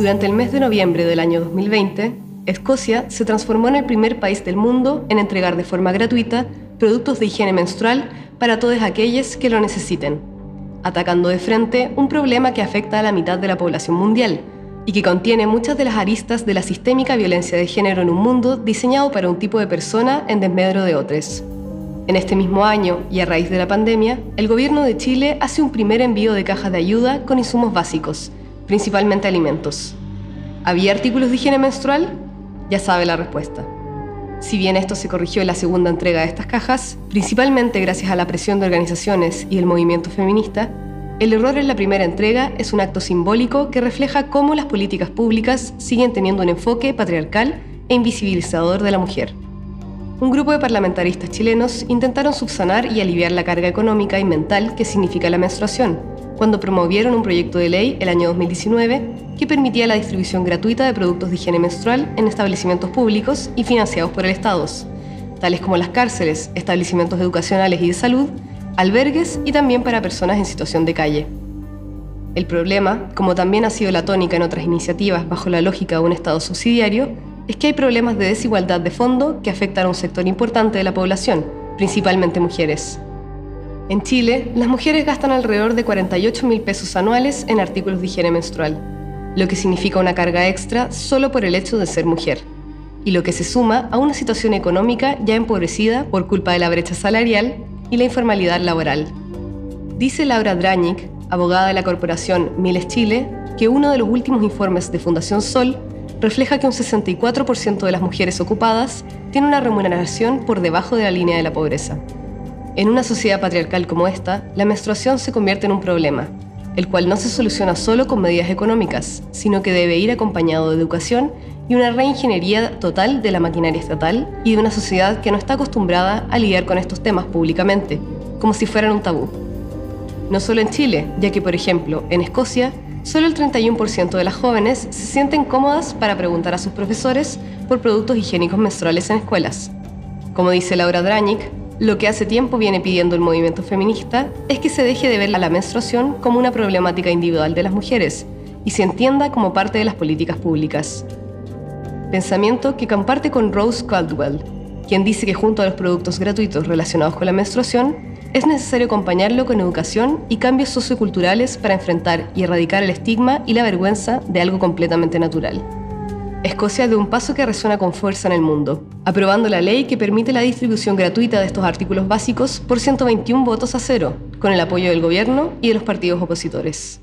Durante el mes de noviembre del año 2020, Escocia se transformó en el primer país del mundo en entregar de forma gratuita productos de higiene menstrual para todos aquellos que lo necesiten, atacando de frente un problema que afecta a la mitad de la población mundial y que contiene muchas de las aristas de la sistémica violencia de género en un mundo diseñado para un tipo de persona en desmedro de otros. En este mismo año, y a raíz de la pandemia, el gobierno de Chile hace un primer envío de cajas de ayuda con insumos básicos, principalmente alimentos. ¿Había artículos de higiene menstrual? Ya sabe la respuesta. Si bien esto se corrigió en la segunda entrega de estas cajas, principalmente gracias a la presión de organizaciones y el movimiento feminista, el error en la primera entrega es un acto simbólico que refleja cómo las políticas públicas siguen teniendo un enfoque patriarcal e invisibilizador de la mujer un grupo de parlamentaristas chilenos intentaron subsanar y aliviar la carga económica y mental que significa la menstruación, cuando promovieron un proyecto de ley el año 2019 que permitía la distribución gratuita de productos de higiene menstrual en establecimientos públicos y financiados por el Estado, tales como las cárceles, establecimientos educacionales y de salud, albergues y también para personas en situación de calle. El problema, como también ha sido la tónica en otras iniciativas bajo la lógica de un Estado subsidiario, es que hay problemas de desigualdad de fondo que afectan a un sector importante de la población, principalmente mujeres. En Chile, las mujeres gastan alrededor de 48 mil pesos anuales en artículos de higiene menstrual, lo que significa una carga extra solo por el hecho de ser mujer, y lo que se suma a una situación económica ya empobrecida por culpa de la brecha salarial y la informalidad laboral. Dice Laura Drañic, abogada de la corporación Miles Chile, que uno de los últimos informes de Fundación Sol refleja que un 64% de las mujeres ocupadas tiene una remuneración por debajo de la línea de la pobreza. En una sociedad patriarcal como esta, la menstruación se convierte en un problema, el cual no se soluciona solo con medidas económicas, sino que debe ir acompañado de educación y una reingeniería total de la maquinaria estatal y de una sociedad que no está acostumbrada a lidiar con estos temas públicamente, como si fueran un tabú. No solo en Chile, ya que, por ejemplo, en Escocia, Solo el 31% de las jóvenes se sienten cómodas para preguntar a sus profesores por productos higiénicos menstruales en escuelas. Como dice Laura Drañic, lo que hace tiempo viene pidiendo el movimiento feminista es que se deje de ver la menstruación como una problemática individual de las mujeres y se entienda como parte de las políticas públicas. Pensamiento que comparte con Rose Caldwell, quien dice que junto a los productos gratuitos relacionados con la menstruación, es necesario acompañarlo con educación y cambios socioculturales para enfrentar y erradicar el estigma y la vergüenza de algo completamente natural. Escocia dio un paso que resuena con fuerza en el mundo, aprobando la ley que permite la distribución gratuita de estos artículos básicos por 121 votos a cero, con el apoyo del gobierno y de los partidos opositores.